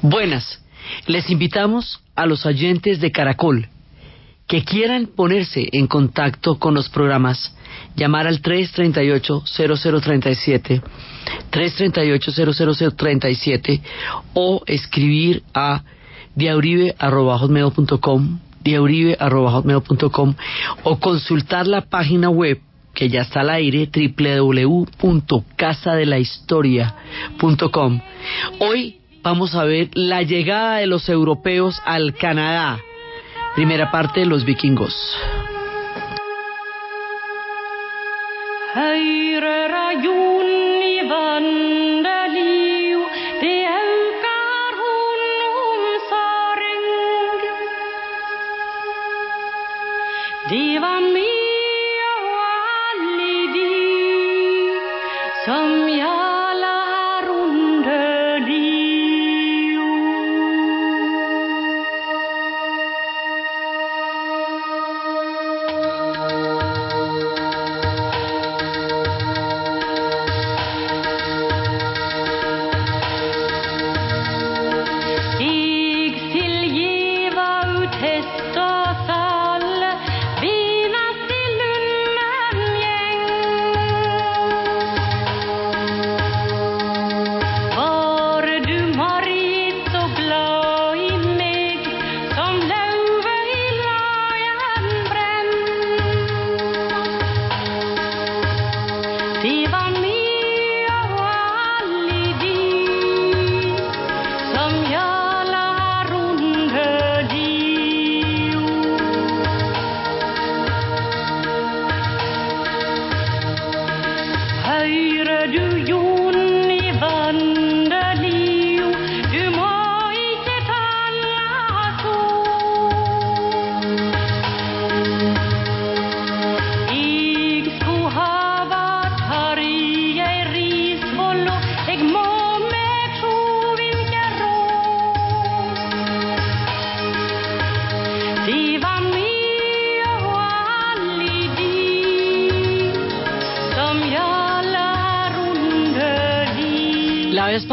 Buenas, les invitamos a los oyentes de Caracol que quieran ponerse en contacto con los programas, llamar al 338-0037, 338-00037 o escribir a diauribe.com, diauribe.com o consultar la página web que ya está al aire, www.casadelahistoria.com. Hoy vamos a ver la llegada de los europeos al Canadá. Primera parte, los vikingos.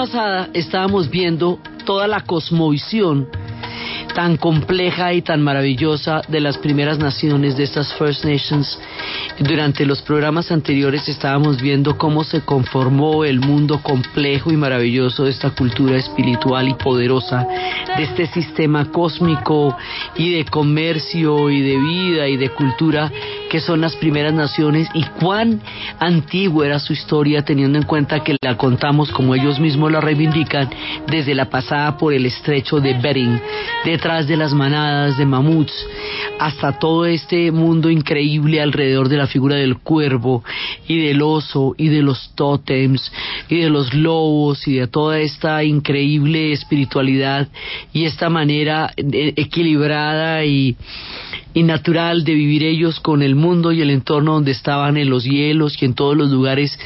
Pasada estábamos viendo toda la cosmovisión tan compleja y tan maravillosa de las primeras naciones, de estas First Nations. Durante los programas anteriores estábamos viendo cómo se conformó el mundo complejo y maravilloso de esta cultura espiritual y poderosa, de este sistema cósmico y de comercio y de vida y de cultura que son las primeras naciones y cuán antigua era su historia teniendo en cuenta que la contamos como ellos mismos la reivindican desde la pasada por el estrecho de Bering, detrás de las manadas de mamuts, hasta todo este mundo increíble alrededor de la figura del cuervo y del oso y de los tótems y de los lobos y de toda esta increíble espiritualidad y esta manera equilibrada y y natural de vivir ellos con el mundo y el entorno donde estaban en los hielos y en todos los lugares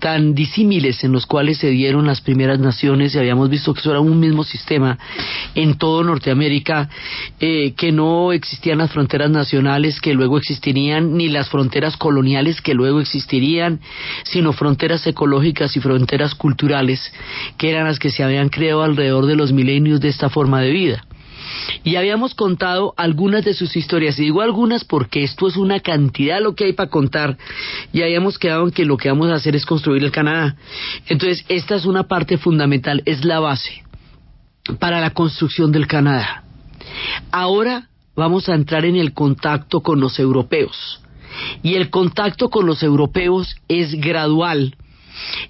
tan disímiles en los cuales se dieron las primeras naciones. Y habíamos visto que eso era un mismo sistema en todo Norteamérica, eh, que no existían las fronteras nacionales que luego existirían, ni las fronteras coloniales que luego existirían, sino fronteras ecológicas y fronteras culturales, que eran las que se habían creado alrededor de los milenios de esta forma de vida y habíamos contado algunas de sus historias. Y digo algunas porque esto es una cantidad lo que hay para contar y habíamos quedado en que lo que vamos a hacer es construir el Canadá. Entonces, esta es una parte fundamental, es la base para la construcción del Canadá. Ahora vamos a entrar en el contacto con los europeos. Y el contacto con los europeos es gradual,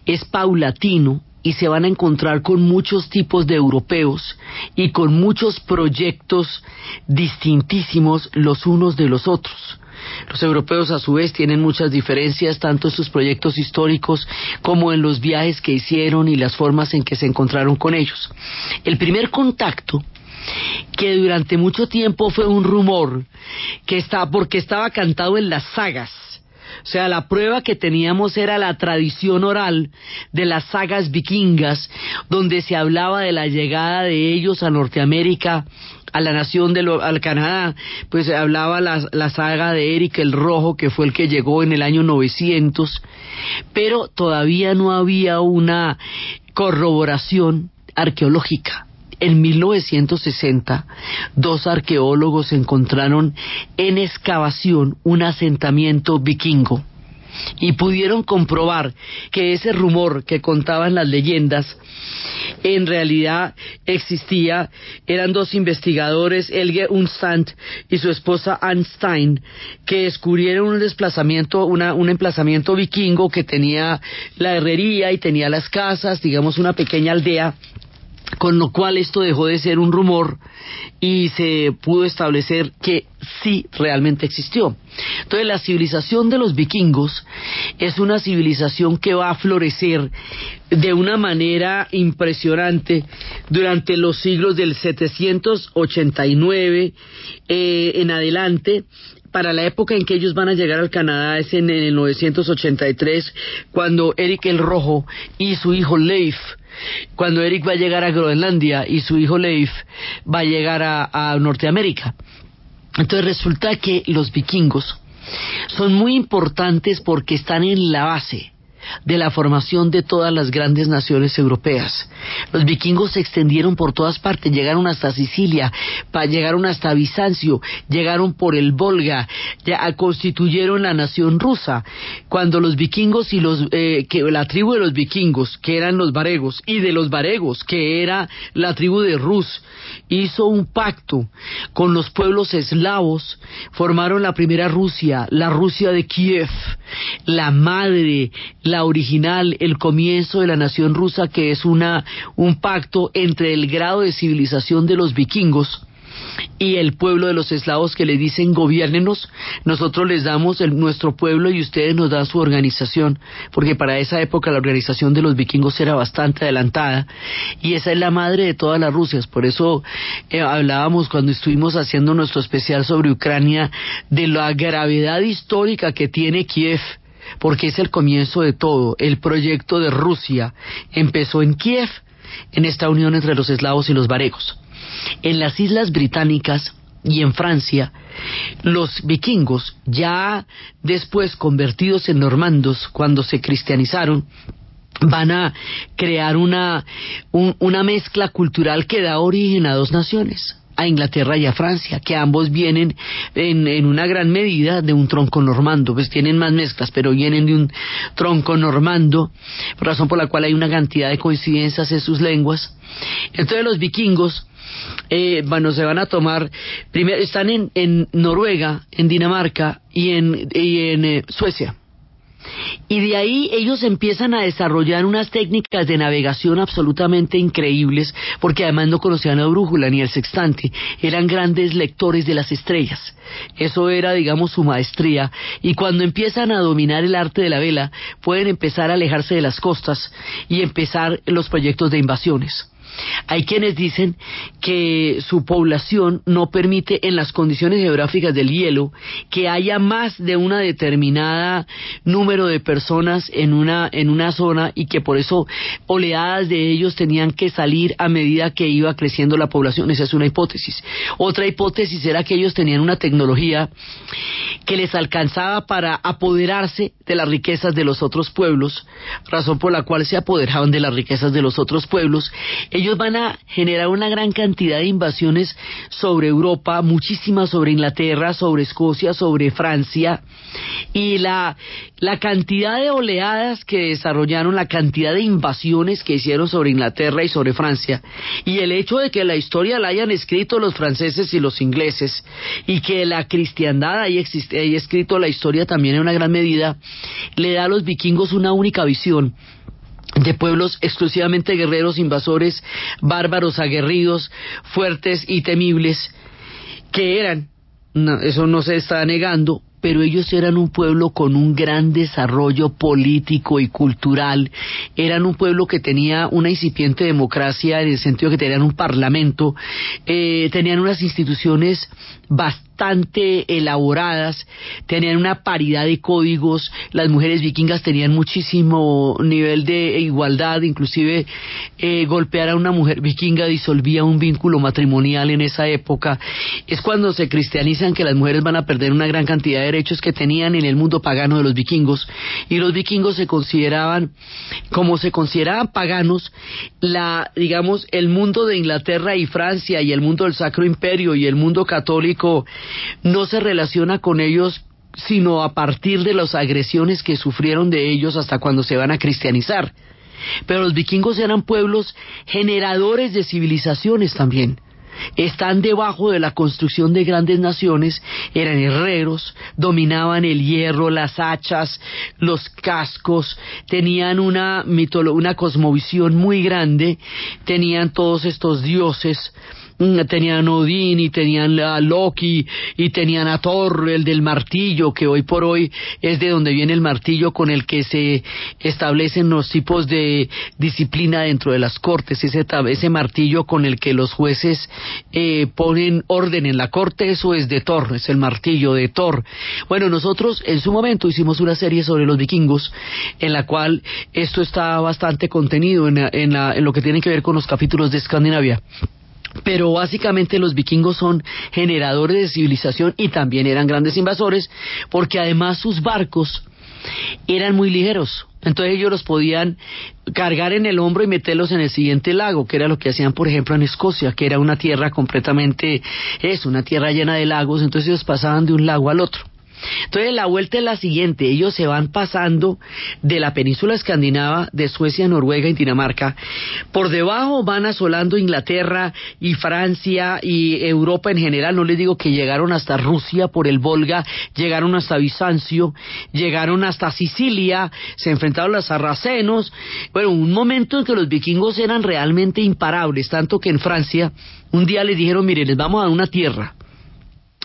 es paulatino, y se van a encontrar con muchos tipos de europeos y con muchos proyectos distintísimos los unos de los otros. Los europeos a su vez tienen muchas diferencias tanto en sus proyectos históricos como en los viajes que hicieron y las formas en que se encontraron con ellos. El primer contacto que durante mucho tiempo fue un rumor que está porque estaba cantado en las sagas o sea, la prueba que teníamos era la tradición oral de las sagas vikingas, donde se hablaba de la llegada de ellos a Norteamérica, a la nación de al Canadá, pues se hablaba la, la saga de Eric el Rojo, que fue el que llegó en el año 900, pero todavía no había una corroboración arqueológica En 1960, dos arqueólogos encontraron en excavación un asentamiento vikingo y pudieron comprobar que ese rumor que contaban las leyendas en realidad existía. Eran dos investigadores, Elge Unstand y su esposa Einstein, que descubrieron un desplazamiento, un emplazamiento vikingo que tenía la herrería y tenía las casas, digamos una pequeña aldea con lo cual esto dejó de ser un rumor y se pudo establecer que sí realmente existió. Entonces la civilización de los vikingos es una civilización que va a florecer de una manera impresionante durante los siglos del 789 eh, en adelante para la época en que ellos van a llegar al Canadá es en, el 983, cuando Eric el Rojo y su hijo Leif cuando Eric va a llegar a Groenlandia y su hijo Leif va a llegar a, Norteamérica. Entonces resulta que los vikingos son muy importantes porque están en la base de la formación de todas las grandes naciones europeas. Los vikingos se extendieron por todas partes, llegaron hasta Sicilia, llegaron hasta Bizancio, llegaron por el Volga, ya constituyeron la nación rusa. Cuando los vikingos y los eh, que la tribu de los vikingos, que eran los varegos, y de los varegos, que era la tribu de Rus, hizo un pacto con los pueblos eslavos, formaron la primera Rusia, la Rusia de Kiev, la madre, la original, el comienzo de la nación rusa, que es una, un pacto entre el grado de civilización de los vikingos y el pueblo de los eslavos que le dicen gobiernenos, nosotros les damos nuestro pueblo y ustedes nos dan su organización, porque para esa época la organización de los vikingos era bastante adelantada y esa es la madre de todas las Rusias, por eso eh, hablábamos cuando estuvimos haciendo nuestro especial sobre Ucrania de la gravedad histórica que tiene Kiev porque es el comienzo de todo. El proyecto de Rusia empezó en Kiev, en esta unión entre los eslavos y los varegos. En las islas británicas y en Francia, los vikingos, ya después convertidos en normandos, cuando se cristianizaron, van a crear una, una mezcla cultural que da origen a dos naciones a Inglaterra y a Francia, que ambos vienen en, una gran medida de un tronco normando, pues tienen más mezclas, pero vienen de un tronco normando, razón por la cual hay una cantidad de coincidencias en sus lenguas. Entonces los vikingos eh, bueno, se van a tomar, primero, están en, en Noruega, en Dinamarca y en, y en eh, Suecia. Y de ahí ellos empiezan a desarrollar unas técnicas de navegación absolutamente increíbles, porque además no conocían la brújula ni el sextante, eran grandes lectores de las estrellas. Eso era, digamos, su maestría. Y cuando empiezan a dominar el arte de la vela, pueden empezar a alejarse de las costas y empezar los proyectos de invasiones. Hay quienes dicen que su población no permite en las condiciones geográficas del hielo que haya más de una determinada número de personas en una, en una zona y que por eso oleadas de ellos tenían que salir a medida que iba creciendo la población. Esa es una hipótesis. Otra hipótesis era que ellos tenían una tecnología que les alcanzaba para apoderarse de las riquezas de los otros pueblos, razón por la cual se apoderaban de las riquezas de los otros pueblos. Ellos van a generar una gran cantidad de invasiones sobre Europa, muchísimas sobre Inglaterra, sobre Escocia, sobre Francia, y la, la cantidad de oleadas que desarrollaron, la cantidad de invasiones que hicieron sobre Inglaterra y sobre Francia, y el hecho de que la historia la hayan escrito los franceses y los ingleses, y que la cristiandad haya escrito la historia también en una gran medida, le da a los vikingos una única visión de pueblos exclusivamente guerreros, invasores, bárbaros, aguerridos, fuertes y temibles, que eran, eso no se está negando, pero ellos eran un pueblo con un gran desarrollo político y cultural, eran un pueblo que tenía una incipiente democracia en el sentido que tenían un parlamento, eh, tenían unas instituciones bastante elaboradas, tenían una paridad de códigos, las mujeres vikingas tenían muchísimo nivel de igualdad, inclusive eh, golpear a una mujer vikinga disolvía un vínculo matrimonial en esa época. Es cuando se cristianizan que las mujeres van a perder una gran cantidad de derechos que tenían en el mundo pagano de los vikingos y los vikingos se consideraban como se consideraban paganos la digamos el mundo de Inglaterra y Francia y el mundo del Sacro Imperio y el mundo católico no se relaciona con ellos sino a partir de las agresiones que sufrieron de ellos hasta cuando se van a cristianizar. Pero los vikingos eran pueblos generadores de civilizaciones también. Están debajo de la construcción de grandes naciones, eran herreros, dominaban el hierro, las hachas, los cascos, tenían una, una cosmovisión muy grande, tenían todos estos dioses, tenían Odín y tenían a Loki y tenían a Thor, el del martillo, que hoy por hoy es de donde viene el martillo con el que se establecen los tipos de disciplina dentro de las cortes, ese, ese martillo con el que los jueces eh, ponen orden en la corte, eso es de Thor, es el martillo de Thor. Bueno, nosotros en su momento hicimos una serie sobre los vikingos, en la cual esto está bastante contenido en, en, en lo que tiene que ver con los capítulos de Escandinavia. Pero básicamente los vikingos son generadores de civilización y también eran grandes invasores porque además sus barcos eran muy ligeros. Entonces ellos los podían cargar en el hombro y meterlos en el siguiente lago, que era lo que hacían, por ejemplo, en Escocia, que era una tierra completamente, es una tierra llena de lagos, entonces ellos pasaban de un lago al otro. Entonces la vuelta es la siguiente, ellos se van pasando de la península escandinava, de Suecia, Noruega y Dinamarca, por debajo van asolando Inglaterra y Francia y Europa en general, no les digo que llegaron hasta Rusia por el Volga, llegaron hasta Bizancio, llegaron hasta Sicilia, se enfrentaron a los sarracenos, bueno, un momento en que los vikingos eran realmente imparables, tanto que en Francia un día les dijeron, miren, les vamos a dar una tierra,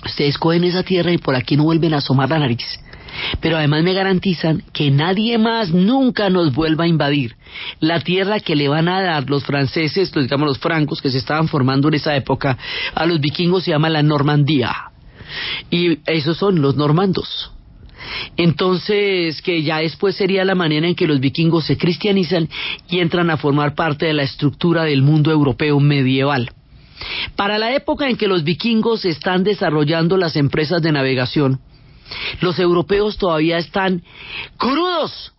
Ustedes cogen esa tierra y por aquí no vuelven a asomar la nariz. Pero además me garantizan que nadie más nunca nos vuelva a invadir. La tierra que le van a dar los franceses, los, digamos los francos que se estaban formando en esa época, a los vikingos se llama la Normandía. Y esos son los normandos. Entonces, que ya después sería la manera en que los vikingos se cristianizan y entran a formar parte de la estructura del mundo europeo medieval. Para la época en que los vikingos están desarrollando las empresas de navegación, los europeos todavía están crudos,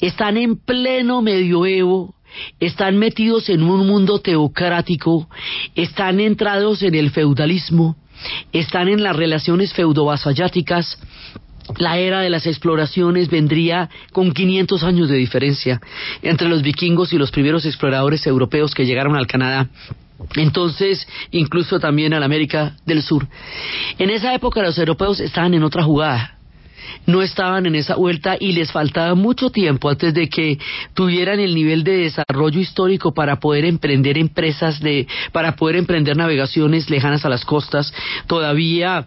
están en pleno medioevo, están metidos en un mundo teocrático, están entrados en el feudalismo, están en las relaciones feudo-vasalláticas, la era de las exploraciones vendría con 500 años de diferencia entre los vikingos y los primeros exploradores europeos que llegaron al Canadá entonces, incluso también a la América del Sur. En esa época los europeos estaban en otra jugada. No estaban en esa vuelta y les faltaba mucho tiempo antes de que tuvieran el nivel de desarrollo histórico para poder emprender empresas de, para poder emprender navegaciones lejanas a las costas. Todavía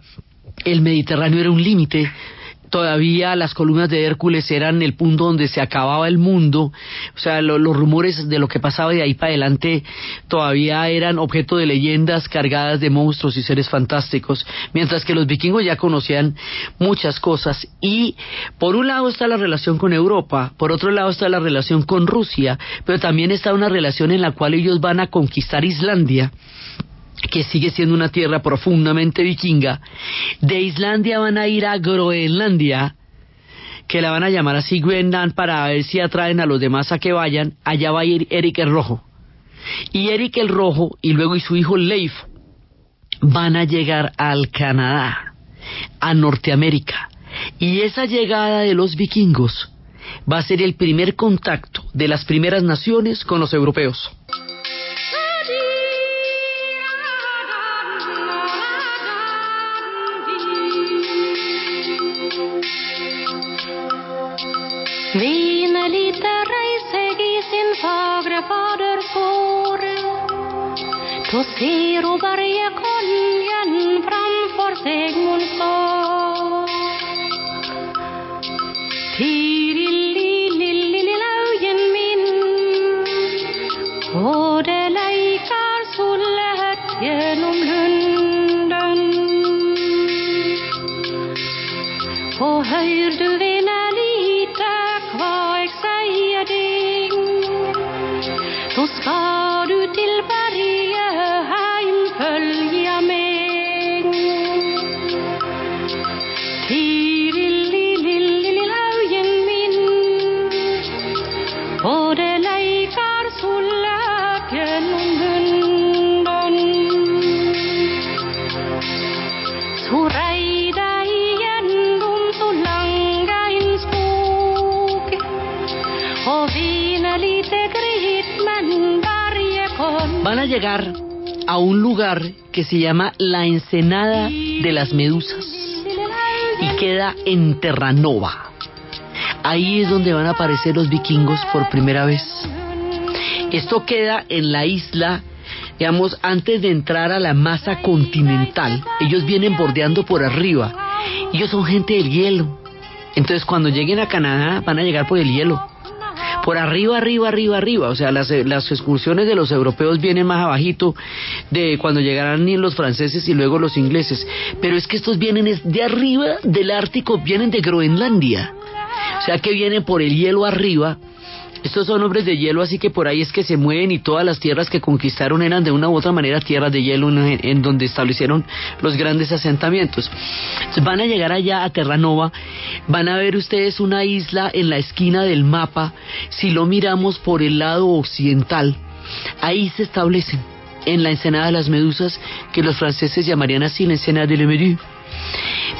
el Mediterráneo era un límite todavía las columnas de Hércules eran el punto donde se acababa el mundo, o sea, los rumores de lo que pasaba de ahí para adelante todavía eran objeto de leyendas cargadas de monstruos y seres fantásticos, mientras que los vikingos ya conocían muchas cosas. Y por un lado está la relación con Europa, por otro lado está la relación con Rusia, pero también está una relación en la cual ellos van a conquistar Islandia que sigue siendo una tierra profundamente vikinga, de Islandia van a ir a Groenlandia, que la van a llamar así Groenland para ver si atraen a los demás a que vayan, allá va a ir Eric el Rojo. Y Eric el Rojo y luego y su hijo Leif van a llegar al Canadá, a Norteamérica. Y esa llegada de los vikingos va a ser el primer contacto de las primeras naciones con los europeos. Då ser a un lugar que se llama la Ensenada de las Medusas y queda en Terranova. Ahí es donde van a aparecer los vikingos por primera vez. Esto queda en la isla, digamos, antes de entrar a la masa continental. Ellos vienen bordeando por arriba. Ellos son gente del hielo. Entonces cuando lleguen a Canadá van a llegar por el hielo por arriba, arriba, arriba, arriba. O sea, las, las excursiones de los europeos vienen más abajito de cuando llegarán los franceses y luego los ingleses. Pero es que estos vienen de arriba del Ártico, vienen de Groenlandia. O sea que vienen por el hielo arriba estos son hombres de hielo, así que por ahí es que se mueven y todas las tierras que conquistaron eran de una u otra manera tierras de hielo en, donde establecieron los grandes asentamientos. van a llegar allá a Terranova, van a ver ustedes una isla en la esquina del mapa, si lo miramos por el lado occidental, ahí se establecen, en la ensenada de las medusas, que los franceses llamarían así la ensenada de Le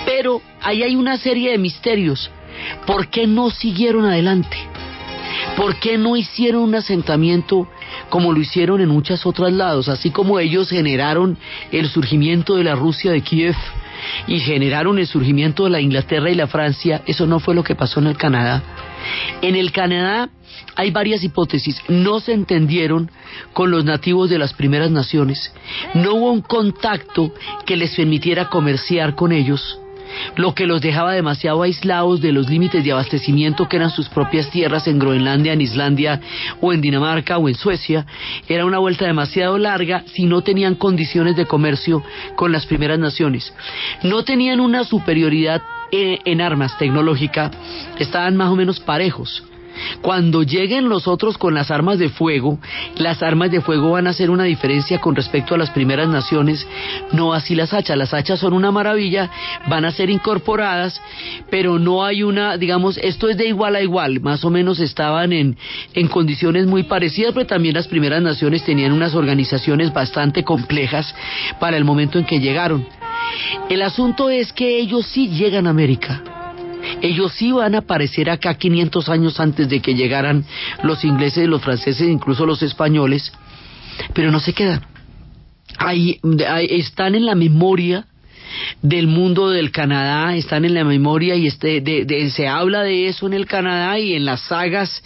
Pero ahí hay una serie de misterios. ¿Por qué no siguieron adelante? ¿Por qué no hicieron un asentamiento como lo hicieron en muchos otros lados? Así como ellos generaron el surgimiento de la Rusia de Kiev y generaron el surgimiento de la Inglaterra y la Francia, eso no fue lo que pasó en el Canadá. En el Canadá hay varias hipótesis. No se entendieron con los nativos de las primeras naciones. No hubo un contacto que les permitiera comerciar con ellos lo que los dejaba demasiado aislados de los límites de abastecimiento que eran sus propias tierras en Groenlandia, en Islandia o en Dinamarca o en Suecia, era una vuelta demasiado larga si no tenían condiciones de comercio con las primeras naciones. No tenían una superioridad eh, en armas tecnológica, estaban más o menos parejos. Cuando lleguen los otros con las armas de fuego, las armas de fuego van a hacer una diferencia con respecto a las primeras naciones, no así las hachas. Las hachas son una maravilla, van a ser incorporadas, pero no hay una, digamos, esto es de igual a igual, más o menos estaban en, en condiciones muy parecidas, pero también las primeras naciones tenían unas organizaciones bastante complejas para el momento en que llegaron. El asunto es que ellos sí llegan a América ellos sí van a aparecer acá 500 años antes de que llegaran los ingleses, los franceses, incluso los españoles, pero no se quedan. Ahí, están en la memoria del mundo del Canadá, están en la memoria y este, de, se habla de eso en el Canadá y en las sagas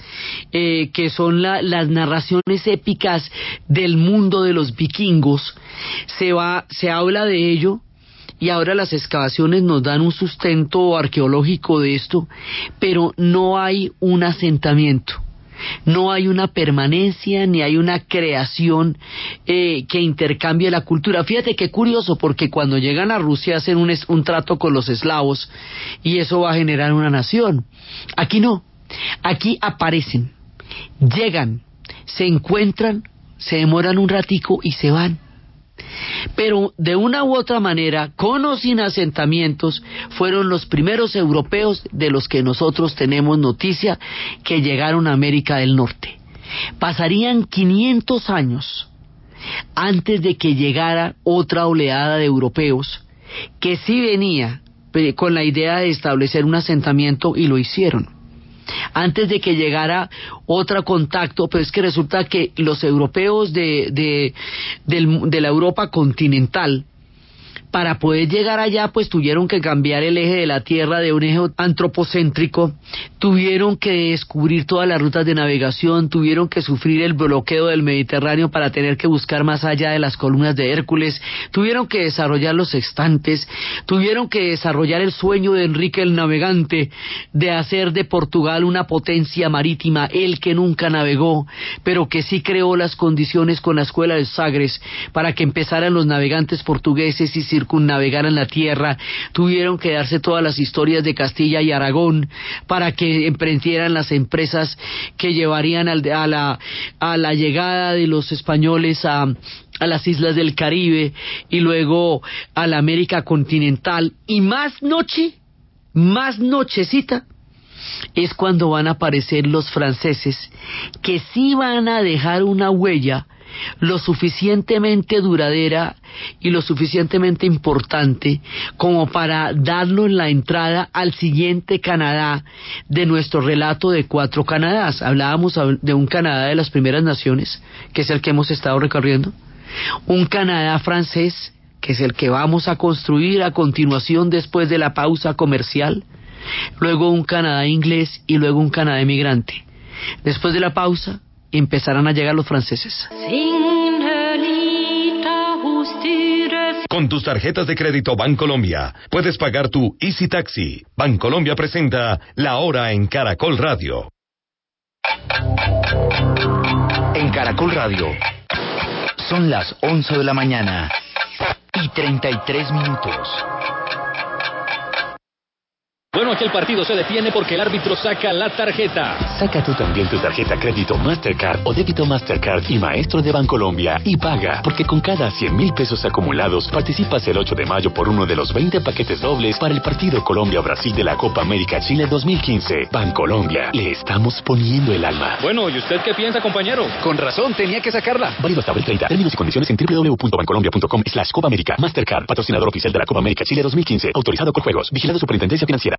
eh, que son las narraciones épicas del mundo de los vikingos, se, va, se habla de ello y ahora las excavaciones nos dan un sustento arqueológico de esto, pero no hay un asentamiento. No hay una permanencia ni hay una creación eh, que intercambie la cultura. Fíjate qué curioso, porque cuando llegan a Rusia hacen un, un trato con los eslavos y eso va a generar una nación. Aquí no. Aquí aparecen, llegan, se encuentran, se demoran un ratico y se van. Pero de una u otra manera, con o sin asentamientos, fueron los primeros europeos de los que nosotros tenemos noticia que llegaron a América del Norte. Pasarían 500 años antes de que llegara otra oleada de europeos que sí venía eh, con la idea de establecer un asentamiento y lo hicieron antes de que llegara otro contacto, pero es que resulta que los europeos de, de, de la Europa continental, para poder llegar allá, pues tuvieron que cambiar el eje de la Tierra de un eje antropocéntrico, tuvieron que descubrir todas las rutas de navegación, tuvieron que sufrir el bloqueo del Mediterráneo para tener que buscar más allá de las columnas de Hércules, tuvieron que desarrollar los sextantes, tuvieron que desarrollar el sueño de Enrique el Navegante de hacer de Portugal una potencia marítima, el que nunca navegó, pero que sí creó las condiciones con la escuela de Sagres para que empezaran los navegantes portugueses y navegar en la tierra, tuvieron que darse todas las historias de Castilla y Aragón para que emprendieran las empresas que llevarían a, la, a la llegada de los españoles a, a las islas del Caribe y luego a la América continental. Y más noche, más nochecita es cuando van a aparecer los franceses que sí van a dejar una huella lo suficientemente duradera y lo suficientemente importante como para darnos la entrada al siguiente Canadá de nuestro relato de cuatro Canadás. Hablábamos de un Canadá de las primeras naciones, que es el que hemos estado recorriendo. un Canadá francés, que es el que vamos a construir a continuación después de la pausa comercial, luego un Canadá inglés y luego un Canadá emigrante. Después de la pausa empezarán a llegar los franceses. Con tus tarjetas de crédito Bancolombia puedes pagar tu Easy Taxi. Bancolombia presenta La Hora en Caracol Radio. En Caracol Radio son las 11 de la mañana y 33 minutos. Bueno, aquí el partido se detiene porque el árbitro saca la tarjeta. Saca tú también tu tarjeta crédito Mastercard o débito Mastercard y Maestro de Bancolombia y paga, porque con cada 100 mil pesos acumulados participas el 8 de mayo por uno de los 20 paquetes dobles para el partido Colombia-Brasil de la Copa América Chile 2015. Bancolombia, le estamos poniendo el alma. Bueno, ¿y usted qué piensa, compañero? Con razón, tenía que sacarla. Válido hasta abril 30. Términos y condiciones en www.bancolombia.com slash Copa América. Mastercard, patrocinador oficial de la Copa América Chile 2015. Autorizado por juegos. Vigilado Superintendencia Financiera.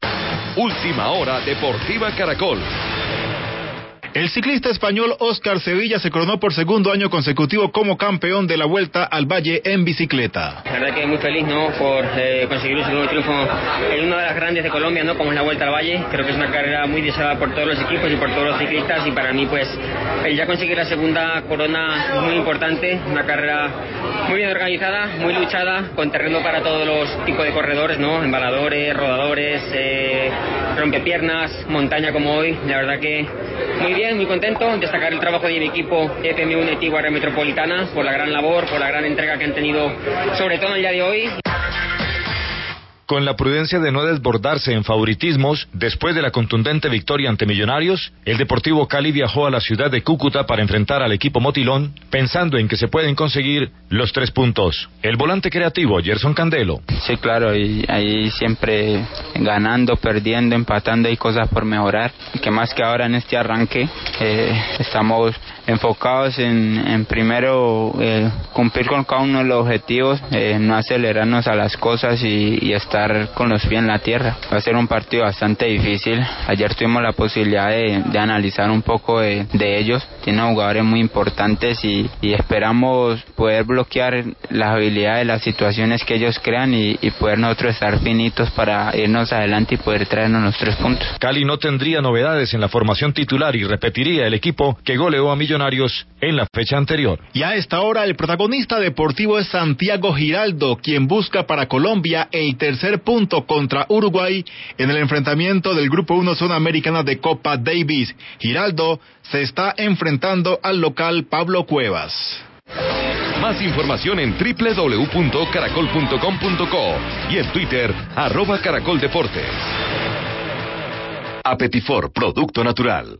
Última hora Deportiva Caracol. El ciclista español Oscar Sevilla se coronó por segundo año consecutivo como campeón de la Vuelta al Valle en bicicleta. La verdad que muy feliz ¿no? por eh, conseguir un segundo triunfo en una de las grandes de Colombia, ¿no? como es la Vuelta al Valle. Creo que es una carrera muy deseada por todos los equipos y por todos los ciclistas y para mí pues el ya conseguir la segunda corona es muy importante, una carrera muy bien organizada, muy luchada, con terreno para todos los tipos de corredores, ¿no? embaladores, rodadores, eh, rompepiernas, montaña como hoy. La verdad que muy bien muy contento. Destacar el trabajo de mi equipo FM1 Tiguara Metropolitana por la gran labor, por la gran entrega que han tenido, sobre todo en el día de hoy. Con la prudencia de no desbordarse en favoritismos, después de la contundente victoria ante Millonarios, el Deportivo Cali viajó a la ciudad de Cúcuta para enfrentar al equipo Motilón, pensando en que se pueden conseguir los tres puntos. El volante creativo, Gerson Candelo. Sí, claro, ahí siempre ganando, perdiendo, empatando, hay cosas por mejorar. Que más que ahora en este arranque, eh, estamos enfocados en, en primero eh, cumplir con cada uno de los objetivos, eh, no acelerarnos a las cosas y, y, estar con los pies en la tierra. Va a ser un partido bastante difícil. Ayer tuvimos la posibilidad de, de analizar un poco de, de, ellos. Tienen jugadores muy importantes y, y, esperamos poder bloquear las habilidades, las situaciones que ellos crean y, y poder nosotros estar finitos para irnos adelante y poder traernos los tres puntos. Cali no tendría novedades en la formación titular y repetiría el equipo que goleó a Millonarios en la fecha anterior. Y a esta hora el protagonista deportivo es Santiago Giraldo, quien busca para Colombia el tercer punto contra Uruguay en el enfrentamiento del Grupo 1 Zona Americana de Copa Davis. Giraldo se está enfrentando al local Pablo Cuevas. Más información en www.caracol.com.co y en Twitter, arroba caracoldeportes. Apetifor, producto natural.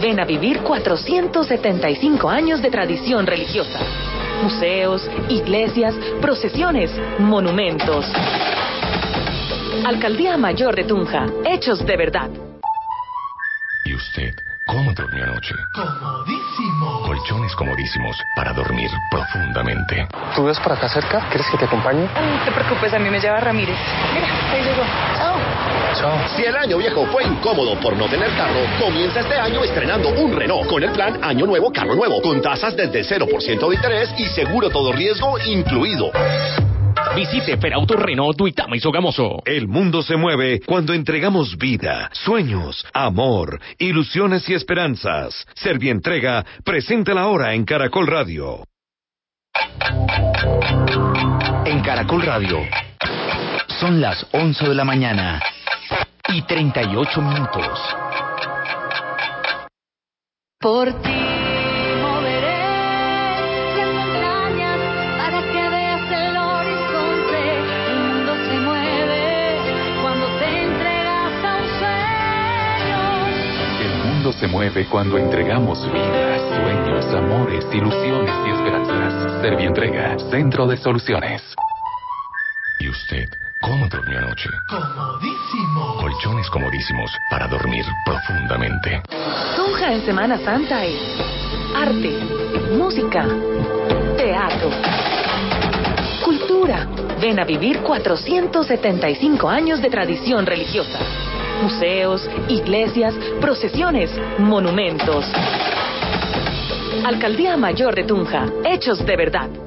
Ven a vivir 475 años de tradición religiosa. Museos, iglesias, procesiones, monumentos. Alcaldía Mayor de Tunja. Hechos de verdad. ¿Y usted cómo durmió anoche? Comodísimo. Colchones comodísimos para dormir profundamente. ¿Tú ves por acá cerca? ¿Quieres que te acompañe? No te preocupes, a mí me lleva Ramírez. Mira, ahí llegó. Chao. Chao. Si el año viejo fue incómodo por no tener carro, comienza este año estrenando un Renault con el plan Año Nuevo Carro Nuevo, con tasas desde 0% de interés y seguro todo riesgo incluido. Visite Ferauto Renault Duitama y Sogamoso. El mundo se mueve cuando entregamos vida, sueños, amor, ilusiones y esperanzas. Servientrega presenta la hora en Caracol Radio. En Caracol Radio. Son las 11 de la mañana y 38 minutos. Por ti mundo se mueve cuando entregamos vidas, sueños, amores, ilusiones y esperanzas. Servientrega, Centro de Soluciones. ¿Y usted cómo durmió anoche? Comodísimo. Colchones comodísimos para dormir profundamente. Tunja en Semana Santa es arte, música, teatro, cultura. Ven a vivir 475 años de tradición religiosa. Museos, iglesias, procesiones, monumentos. Alcaldía Mayor de Tunja. Hechos de verdad.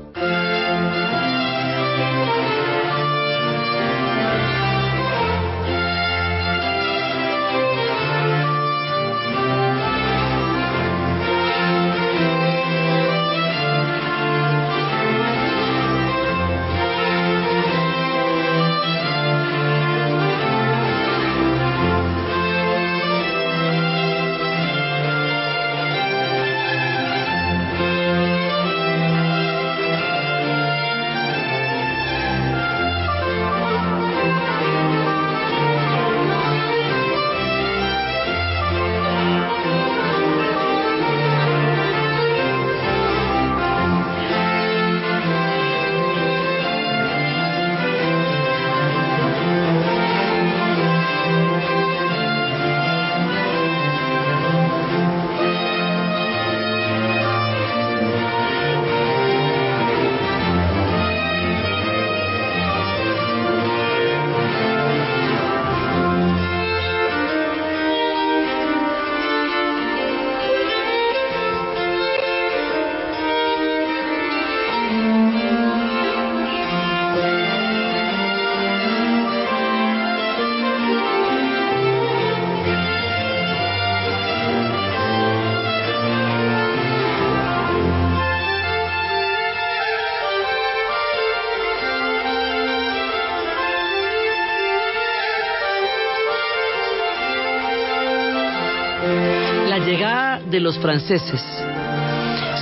Los franceses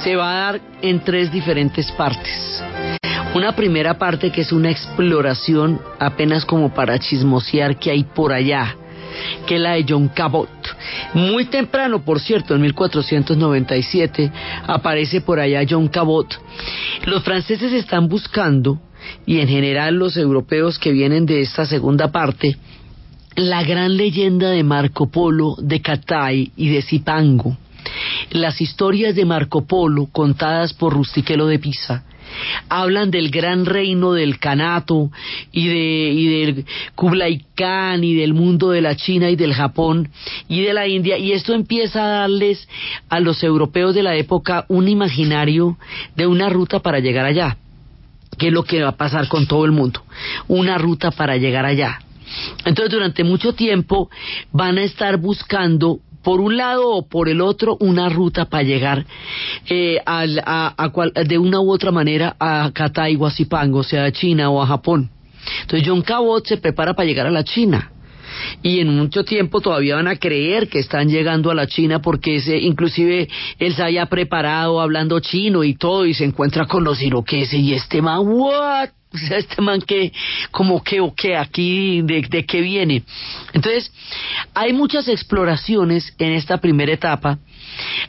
se va a dar en tres diferentes partes. Una primera parte que es una exploración apenas como para chismosear que hay por allá, que es la de John Cabot. Muy temprano, por cierto, en 1497, aparece por allá John Cabot. Los franceses están buscando, y en general los europeos que vienen de esta segunda parte, la gran leyenda de Marco Polo, de Catay y de Zipango. Las historias de Marco Polo, contadas por Rustiquelo de Pisa, hablan del gran reino del Kanato y, de, y del Kublai Khan y del mundo de la China y del Japón y de la India y esto empieza a darles a los europeos de la época un imaginario de una ruta para llegar allá. ¿Qué es lo que va a pasar con todo el mundo? Una ruta para llegar allá. Entonces, durante mucho tiempo van a estar buscando, por un lado o por el otro, una ruta para llegar eh, al- a, a cual- de una u otra manera a Catay o a Zipango, o sea, a China o a Japón. Entonces, John Cabot se prepara para llegar a la China. Y en mucho tiempo todavía van a creer que están llegando a la China porque ese, inclusive él se había preparado hablando chino y todo y se encuentra con los iroqueses y este man, what? O sea, este man que, como que, o que aquí, de, de qué viene. Entonces, hay muchas exploraciones en esta primera etapa.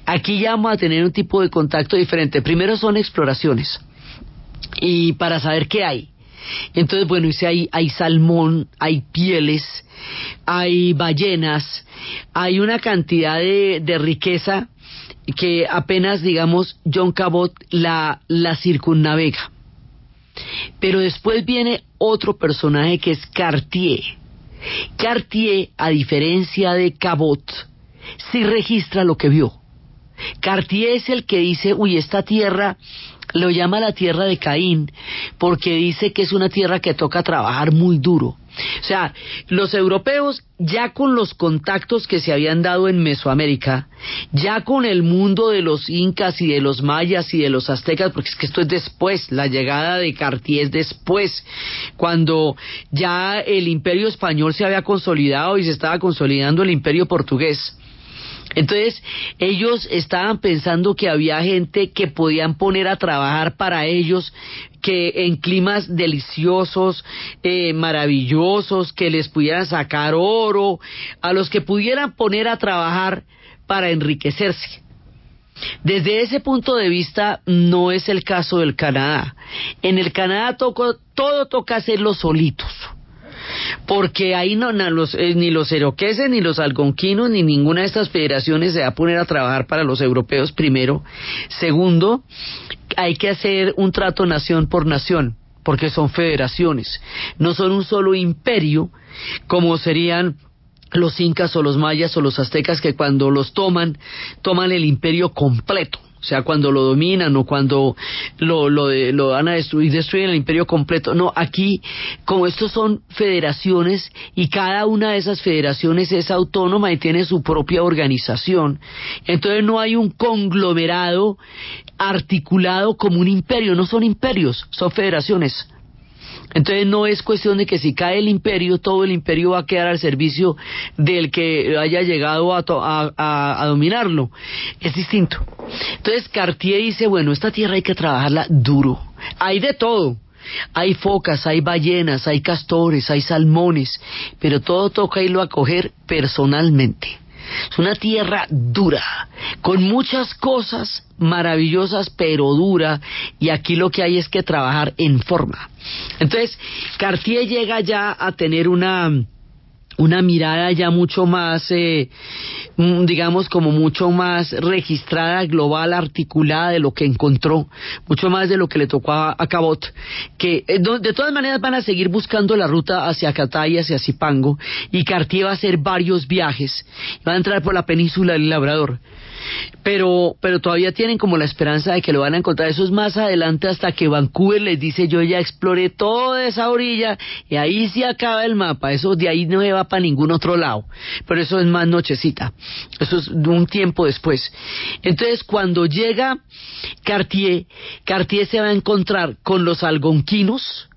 Aquí ya vamos a tener un tipo de contacto diferente. Primero son exploraciones. Y para saber qué hay. Entonces, bueno, dice, hay, hay salmón, hay pieles, hay ballenas, hay una cantidad de, de riqueza que apenas, digamos, John Cabot la, la circunnavega. Pero después viene otro personaje que es Cartier. Cartier, a diferencia de Cabot, sí registra lo que vio. Cartier es el que dice, uy, esta tierra lo llama la tierra de Caín, porque dice que es una tierra que toca trabajar muy duro. O sea, los europeos ya con los contactos que se habían dado en Mesoamérica, ya con el mundo de los incas y de los mayas y de los aztecas, porque es que esto es después, la llegada de Cartier es después, cuando ya el imperio español se había consolidado y se estaba consolidando el imperio portugués. Entonces, ellos estaban pensando que había gente que podían poner a trabajar para ellos, que en climas deliciosos, eh, maravillosos, que les pudieran sacar oro, a los que pudieran poner a trabajar para enriquecerse. Desde ese punto de vista no es el caso del Canadá. En el Canadá todo toca hacerlo solitos porque ahí no, los, eh, ni los eroqueses, ni los algonquinos, ni ninguna de estas federaciones se va a poner a trabajar para los europeos primero. Segundo, hay que hacer un trato nación por nación, porque son federaciones, no son un solo imperio como serían los incas o los mayas o los aztecas que cuando los toman, toman el imperio completo. O sea, cuando lo dominan o cuando lo, lo, lo van a destruir, destruyen el imperio completo. No, aquí, como estos son federaciones y cada una de esas federaciones es autónoma y tiene su propia organización, entonces no hay un conglomerado articulado como un imperio, no son imperios, son federaciones. Entonces no es cuestión de que si cae el imperio, todo el imperio va a quedar al servicio del que haya llegado a, dominarlo. Es distinto. Entonces Cartier dice, bueno, esta tierra hay que trabajarla duro. Hay de todo. Hay focas, hay ballenas, hay castores, hay salmones, pero todo toca irlo a coger personalmente. Es una tierra dura, con muchas cosas maravillosas, pero dura, y aquí lo que hay es que trabajar en forma. Entonces, Cartier llega ya a tener una una mirada ya mucho más, eh, mm, digamos, como mucho más registrada, global, articulada de lo que encontró, mucho más de lo que le tocó a, Cabot, que eh, de todas maneras van a seguir buscando la ruta hacia Catay, hacia Zipango, y Cartier va a hacer varios viajes, va a entrar por la península del Labrador pero, pero todavía tienen como la esperanza de que lo van a encontrar. Eso es más adelante hasta que Vancouver les dice yo ya exploré toda esa orilla y ahí se acaba el mapa. Eso de ahí no se va para ningún otro lado. Pero eso es más nochecita. Eso es un tiempo después. Entonces cuando llega Cartier, Cartier se va a encontrar con los algonquinos,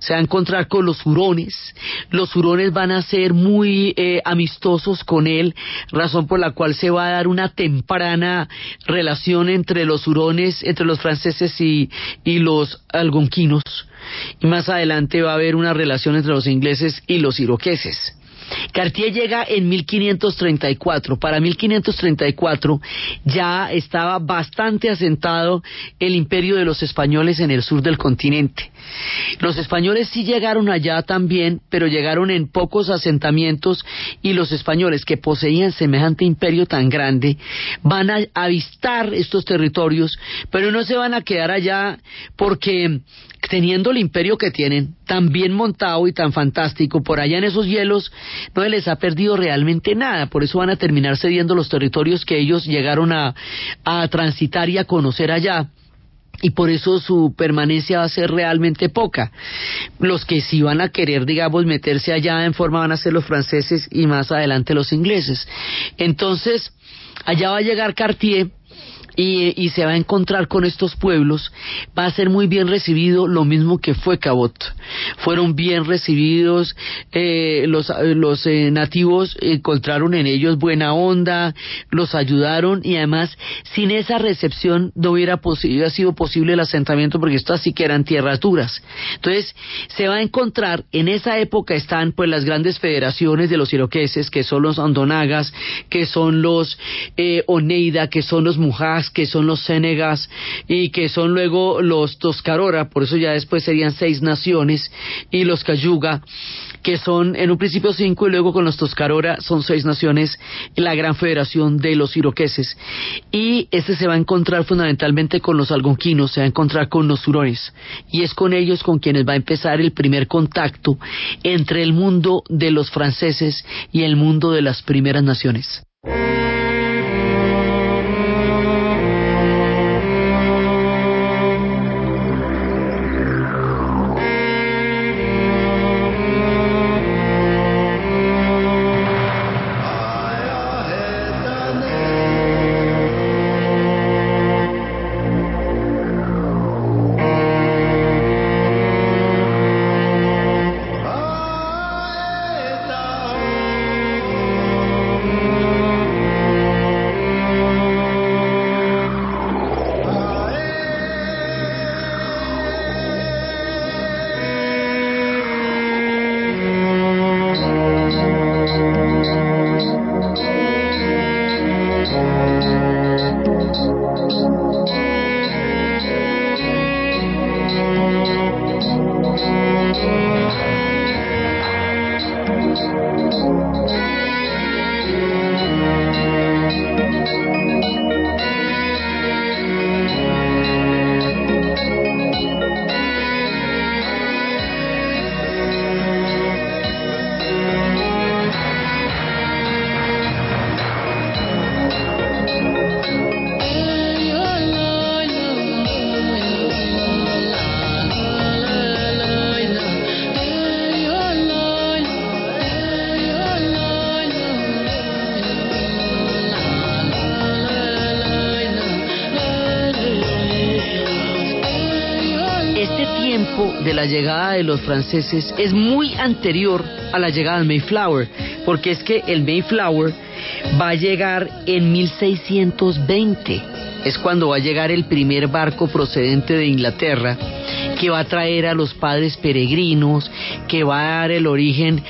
se va a encontrar con los hurones, los hurones van a ser muy eh, amistosos con él, razón por la cual se va a dar una temprana relación entre los hurones, entre los franceses y, y los algonquinos, y más adelante va a haber una relación entre los ingleses y los iroqueses. Cartier llega en 1534. Para 1534 ya estaba bastante asentado el imperio de los españoles en el sur del continente. Los españoles sí llegaron allá también, pero llegaron en pocos asentamientos y los españoles que poseían semejante imperio tan grande van a avistar estos territorios, pero no se van a quedar allá porque teniendo el imperio que tienen, tan bien montado y tan fantástico, por allá en esos hielos no les ha perdido realmente nada, por eso van a terminar cediendo los territorios que ellos llegaron a, a transitar y a conocer allá y por eso su permanencia va a ser realmente poca. Los que sí van a querer, digamos, meterse allá en forma van a ser los franceses y más adelante los ingleses. Entonces, allá va a llegar Cartier y, se va a encontrar con estos pueblos, va a ser muy bien recibido lo mismo que fue Cabot. Fueron bien recibidos, eh, los, los eh, nativos encontraron en ellos buena onda, los ayudaron y además sin esa recepción no hubiera, hubiera sido posible el asentamiento porque estas sí que eran tierras duras. Entonces se va a encontrar, en esa época están pues las grandes federaciones de los iroqueses, que son los andonagas, que son los eh, oneida, que son los mujas, que son los Senegas y que son luego los Toscarora, por eso ya después serían seis naciones, y los Cayuga, que son en un principio cinco y luego con los Toscarora son seis naciones, la gran federación de los iroqueses. Y este se va a encontrar fundamentalmente con los algonquinos, se va a encontrar con los hurones, y es con ellos con quienes va a empezar el primer contacto entre el mundo de los franceses y el mundo de las primeras naciones. Este los franceses es muy anterior a la llegada del Mayflower, porque es que el Mayflower va a llegar en 1620. Es cuando va a llegar el primer barco procedente de Inglaterra que va a traer a los padres peregrinos, que va a dar el origen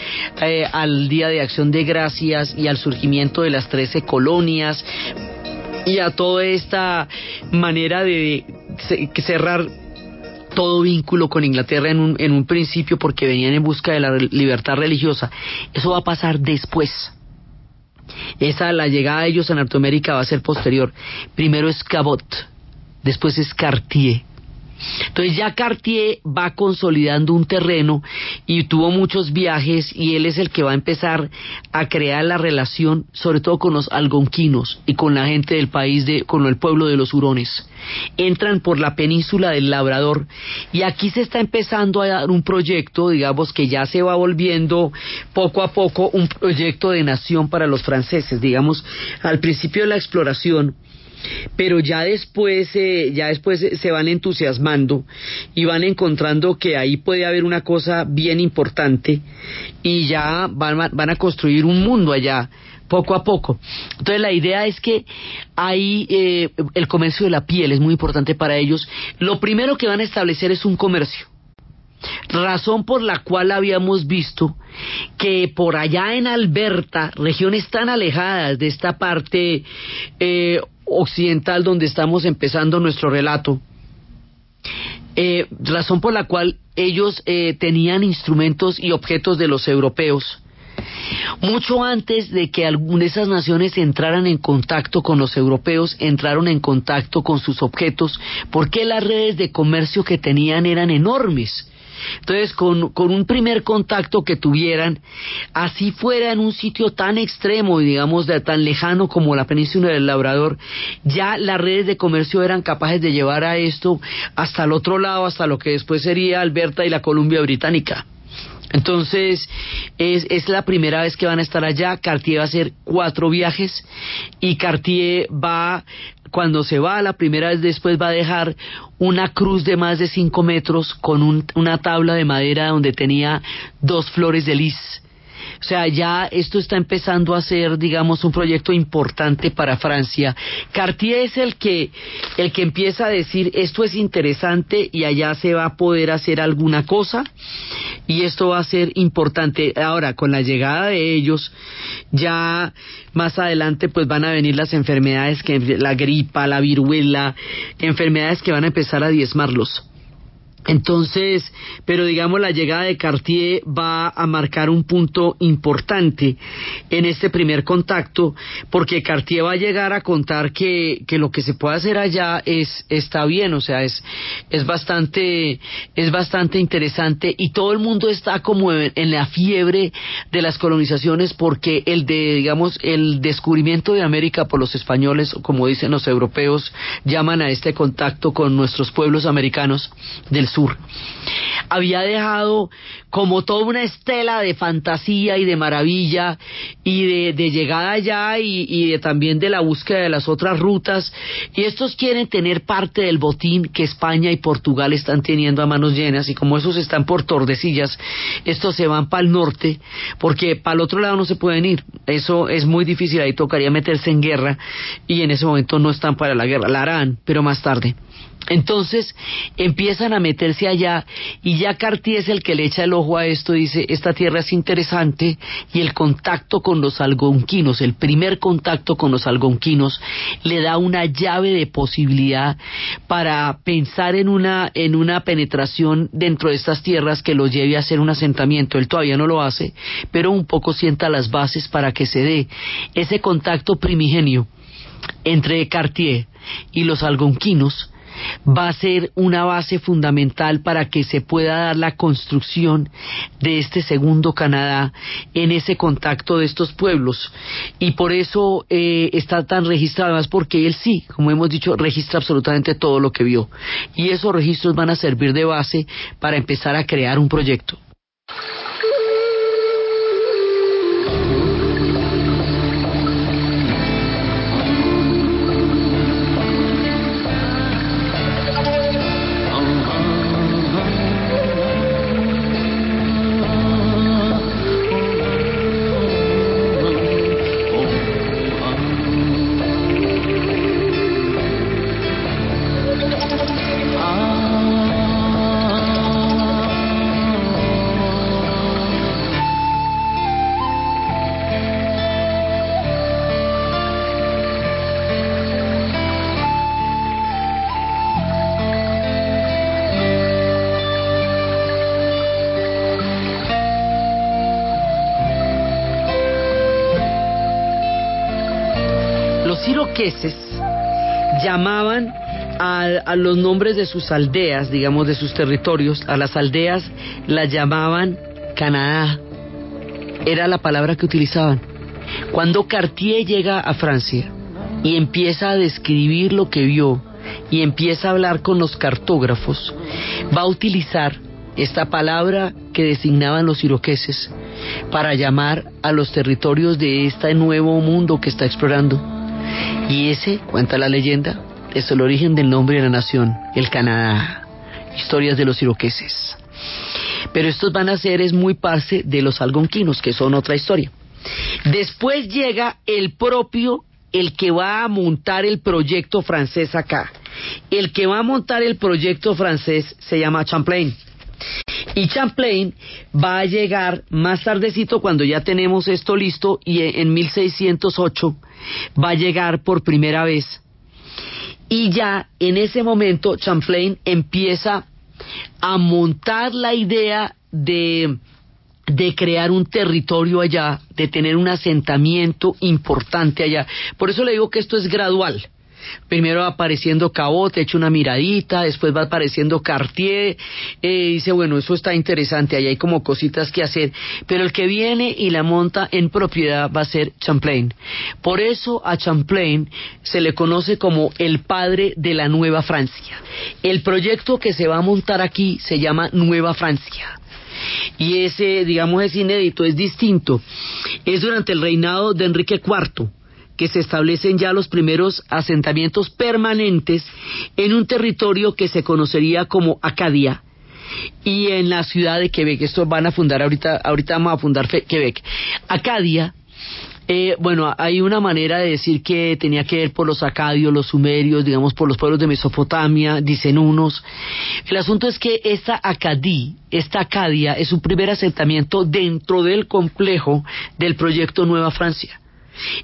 eh, al Día de Acción de Gracias y al surgimiento de las trece colonias y a toda esta manera de ce- cerrar todo vínculo con Inglaterra en un, en un principio porque venían en busca de la libertad religiosa. Eso va a pasar después. Esa, la llegada de ellos a Norteamérica va a ser posterior. Primero es Cabot, después es Cartier. Entonces ya Cartier va consolidando un terreno y tuvo muchos viajes y él es el que va a empezar a crear la relación, sobre todo con los algonquinos y con la gente del país, de, con el pueblo de los hurones. Entran por la península del Labrador y aquí se está empezando a dar un proyecto, digamos que ya se va volviendo poco a poco un proyecto de nación para los franceses, digamos, al principio de la exploración pero ya después eh, ya después eh, se van entusiasmando y van encontrando que ahí puede haber una cosa bien importante y ya van, a- construir un mundo allá poco a poco. Entonces la idea es que ahí eh, el comercio de la piel es muy importante para ellos. Lo primero que van a establecer es un comercio razón por la cual habíamos visto que por allá en Alberta, regiones tan alejadas de esta parte eh, occidental donde estamos empezando nuestro relato, eh, razón por la cual ellos eh, tenían instrumentos y objetos de los europeos. Mucho antes de que algunas de esas naciones entraran en contacto con los europeos, entraron en contacto con sus objetos, porque las redes de comercio que tenían eran enormes. Entonces, con, con un primer contacto que tuvieran, así fuera en un sitio tan extremo y digamos de tan lejano como la península del Labrador, ya las redes de comercio eran capaces de llevar a esto hasta el otro lado, hasta lo que después sería Alberta y la Columbia Británica. Entonces, es, es la primera vez que van a estar allá. Cartier va a hacer cuatro viajes y Cartier va, cuando se va, la primera vez después va a dejar una cruz de más de cinco metros con un- una tabla de madera donde tenía dos flores de lis. O sea, ya esto está empezando a ser, digamos, un proyecto importante para Francia. Cartier es el que, el que empieza a decir esto es interesante y allá se va a poder hacer alguna cosa y esto va a ser importante. Ahora, con la llegada de ellos, ya más adelante pues van a venir las enfermedades, que la gripa, la viruela, enfermedades que van a empezar a diezmarlos. Entonces, pero digamos la llegada de Cartier va a marcar un punto importante en este primer contacto, porque Cartier va a llegar a contar que, que lo que se puede hacer allá es está bien, o sea, es es bastante es bastante interesante y todo el mundo está como en, la fiebre de las colonizaciones porque el de digamos el descubrimiento de América por los españoles, como dicen los europeos, llaman a este contacto con nuestros pueblos americanos del sur. Había dejado como toda una estela de fantasía y de maravilla y de, de llegada allá y, y de, también de la búsqueda de las otras rutas. Y estos quieren tener parte del botín que España y Portugal están teniendo a manos llenas y como esos están por Tordesillas, estos se van para el norte porque para el otro lado no se pueden ir. Eso es muy difícil, ahí tocaría meterse en guerra y en ese momento no están para la guerra. La harán, pero más tarde. Entonces empiezan a meterse allá y ya Cartier es el que le echa el ojo a esto, dice, esta tierra es interesante y el contacto con los algonquinos, el primer contacto con los algonquinos le da una llave de posibilidad para pensar en una, en una penetración dentro de estas tierras que los lleve a hacer un asentamiento. Él todavía no lo hace, pero un poco sienta las bases para que se dé ese contacto primigenio entre Cartier y los algonquinos va a ser una base fundamental para que se pueda dar la construcción de este segundo Canadá en ese contacto de estos pueblos. Y por eso eh, está tan registrado, además porque él sí, como hemos dicho, registra absolutamente todo lo que vio. Y esos registros van a servir de base para empezar a crear un proyecto. Iroqueses llamaban a, a los nombres de sus aldeas, digamos, de sus territorios, a las aldeas las llamaban Canadá. Era la palabra que utilizaban. Cuando Cartier llega a Francia y empieza a describir lo que vio y empieza a hablar con los cartógrafos, va a utilizar esta palabra que designaban los iroqueses para llamar a los territorios de este nuevo mundo que está explorando. Y ese, cuenta la leyenda, es el origen del nombre de la nación, el Canadá. Historias de los iroqueses. Pero estos van a ser es muy parte de los algonquinos, que son otra historia. Después llega el propio, el que va a montar el proyecto francés acá. El que va a montar el proyecto francés se llama Champlain. Y Champlain va a llegar más tardecito cuando ya tenemos esto listo y en 1608 va a llegar por primera vez. Y ya en ese momento Champlain empieza a montar la idea de, de crear un territorio allá, de tener un asentamiento importante allá. Por eso le digo que esto es gradual. Primero apareciendo Cabot, echa una miradita, después va apareciendo Cartier, eh, dice, bueno, eso está interesante, ahí hay como cositas que hacer, pero el que viene y la monta en propiedad va a ser Champlain. Por eso a Champlain se le conoce como el padre de la Nueva Francia. El proyecto que se va a montar aquí se llama Nueva Francia y ese, digamos, es inédito, es distinto. Es durante el reinado de Enrique IV que se establecen ya los primeros asentamientos permanentes en un territorio que se conocería como Acadia y en la ciudad de Quebec. Esto van a fundar ahorita, ahorita vamos a fundar Quebec. Acadia eh, bueno, hay una manera de decir que tenía que ver por los acadios, los sumerios, digamos por los pueblos de Mesopotamia, dicen unos. El asunto es que esta Acadí, esta Acadia, es un primer asentamiento dentro del complejo del proyecto Nueva Francia.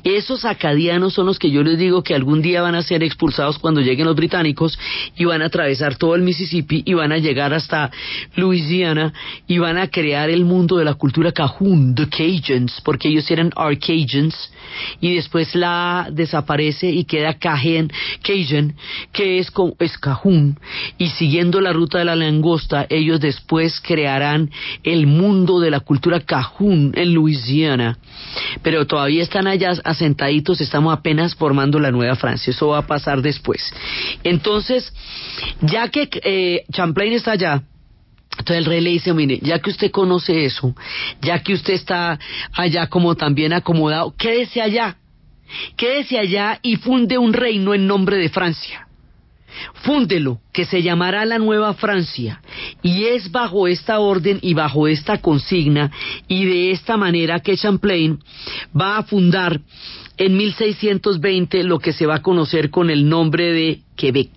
Esos acadianos son los que yo les digo que algún día van a ser expulsados cuando lleguen los británicos y van a atravesar todo el Mississippi y van a llegar hasta Louisiana y van a crear el mundo de la cultura cajún, the Cajuns, porque ellos eran Arcajuns. Y después la desaparece y queda Cajun, Cajun, que es, es cajún y siguiendo la ruta de la langosta ellos después crearán el mundo de la cultura cajún en Louisiana, pero todavía están allá asentaditos, estamos apenas formando la nueva Francia, eso va a pasar después. Entonces, ya que eh, Champlain está allá, entonces el rey le dice, mire, ya que usted conoce eso, ya que usted está allá como también acomodado, quédese allá, quédese allá y funde un reino en nombre de Francia. Fúndelo, que se llamará la Nueva Francia, y es bajo esta orden y bajo esta consigna y de esta manera que Champlain va a fundar en 1620 lo que se va a conocer con el nombre de Quebec.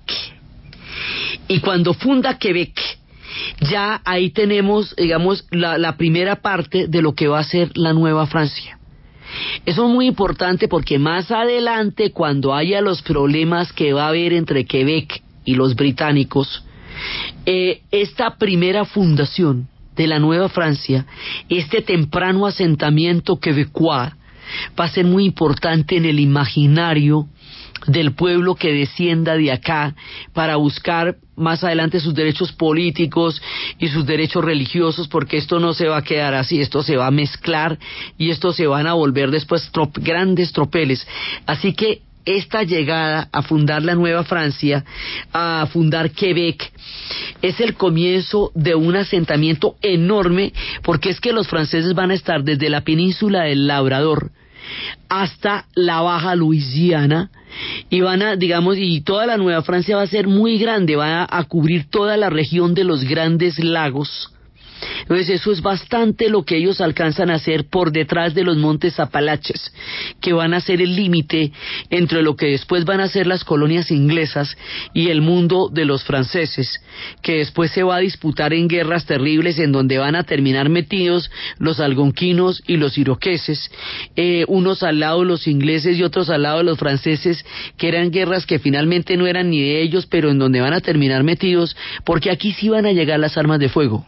Y cuando funda Quebec, ya ahí tenemos, digamos, la, la primera parte de lo que va a ser la nueva Francia. Eso es muy importante porque más adelante, cuando haya los problemas que va a haber entre Quebec y los británicos, eh, esta primera fundación de la Nueva Francia, este temprano asentamiento quebecois, va a ser muy importante en el imaginario del pueblo que descienda de acá para buscar más adelante sus derechos políticos y sus derechos religiosos, porque esto no se va a quedar así, esto se va a mezclar y esto se van a volver después trop- grandes tropeles. Así que esta llegada a fundar la Nueva Francia, a fundar Quebec, es el comienzo de un asentamiento enorme, porque es que los franceses van a estar desde la península del Labrador, hasta la Baja Luisiana y van a, digamos, y toda la Nueva Francia va a ser muy grande, va a, a cubrir toda la región de los grandes lagos. Entonces eso es bastante lo que ellos alcanzan a hacer por detrás de los montes Apalaches, que van a ser el límite entre lo que después van a ser las colonias inglesas y el mundo de los franceses, que después se va a disputar en guerras terribles en donde van a terminar metidos los algonquinos y los iroqueses, eh, unos al lado de los ingleses y otros al lado de los franceses, que eran guerras que finalmente no eran ni de ellos, pero en donde van a terminar metidos, porque aquí sí van a llegar las armas de fuego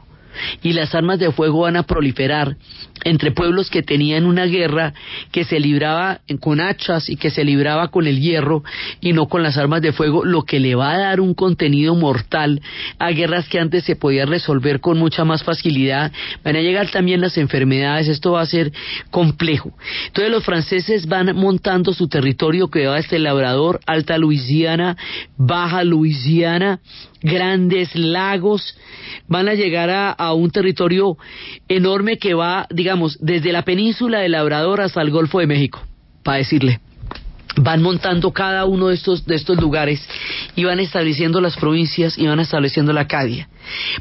y las armas de fuego van a proliferar entre pueblos que tenían una guerra que se libraba con hachas y que se libraba con el hierro y no con las armas de fuego, lo que le va a dar un contenido mortal a guerras que antes se podían resolver con mucha más facilidad. Van a llegar también las enfermedades, esto va a ser complejo. Entonces los franceses van montando su territorio que va desde Labrador, Alta Luisiana, Baja Luisiana, grandes lagos, van a llegar a, un territorio enorme que va, digamos, desde la península del Labrador hasta el Golfo de México, para decirle. Van montando cada uno de estos, de estos lugares y van estableciendo las provincias y van estableciendo la Acadia.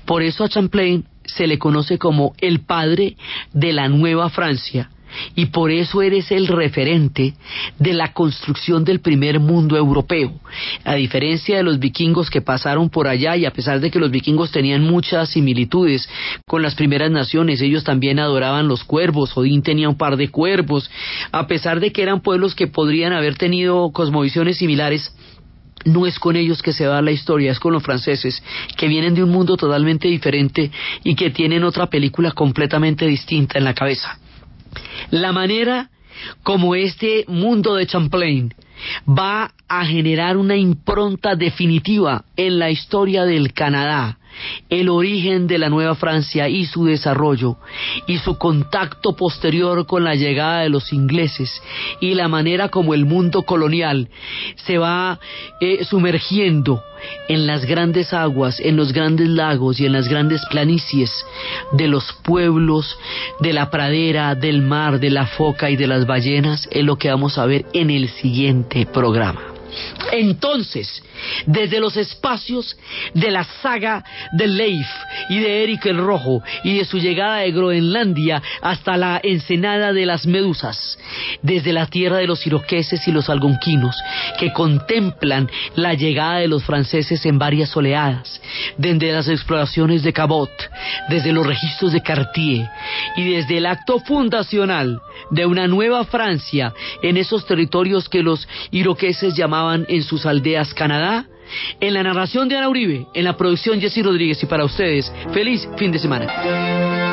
Por eso a Champlain se le conoce como el padre de la Nueva Francia, y por eso eres el referente de la construcción del primer mundo europeo. A diferencia de los vikingos que pasaron por allá y a pesar de que los vikingos tenían muchas similitudes con las primeras naciones, ellos también adoraban los cuervos, Odín tenía un par de cuervos, a pesar de que eran pueblos que podrían haber tenido cosmovisiones similares, no es con ellos que se va la historia, es con los franceses, que vienen de un mundo totalmente diferente y que tienen otra película completamente distinta en la cabeza la manera como este mundo de Champlain va a generar una impronta definitiva en la historia del Canadá, el origen de la Nueva Francia y su desarrollo, y su contacto posterior con la llegada de los ingleses, y la manera como el mundo colonial se va eh, sumergiendo en las grandes aguas, en los grandes lagos y en las grandes planicies de los pueblos, de la pradera, del mar, de la foca y de las ballenas, es lo que vamos a ver en el siguiente programa. Entonces, desde los espacios de la saga de Leif y de Eric el Rojo y de su llegada de Groenlandia hasta la ensenada de las medusas, desde la tierra de los iroqueses y los algonquinos que contemplan la llegada de los franceses en varias oleadas, desde las exploraciones de Cabot, desde los registros de Cartier y desde el acto fundacional de una nueva Francia en esos territorios que los iroqueses en sus aldeas Canadá, en la narración de Ana Uribe, en la producción Jessy Rodríguez y para ustedes, feliz fin de semana.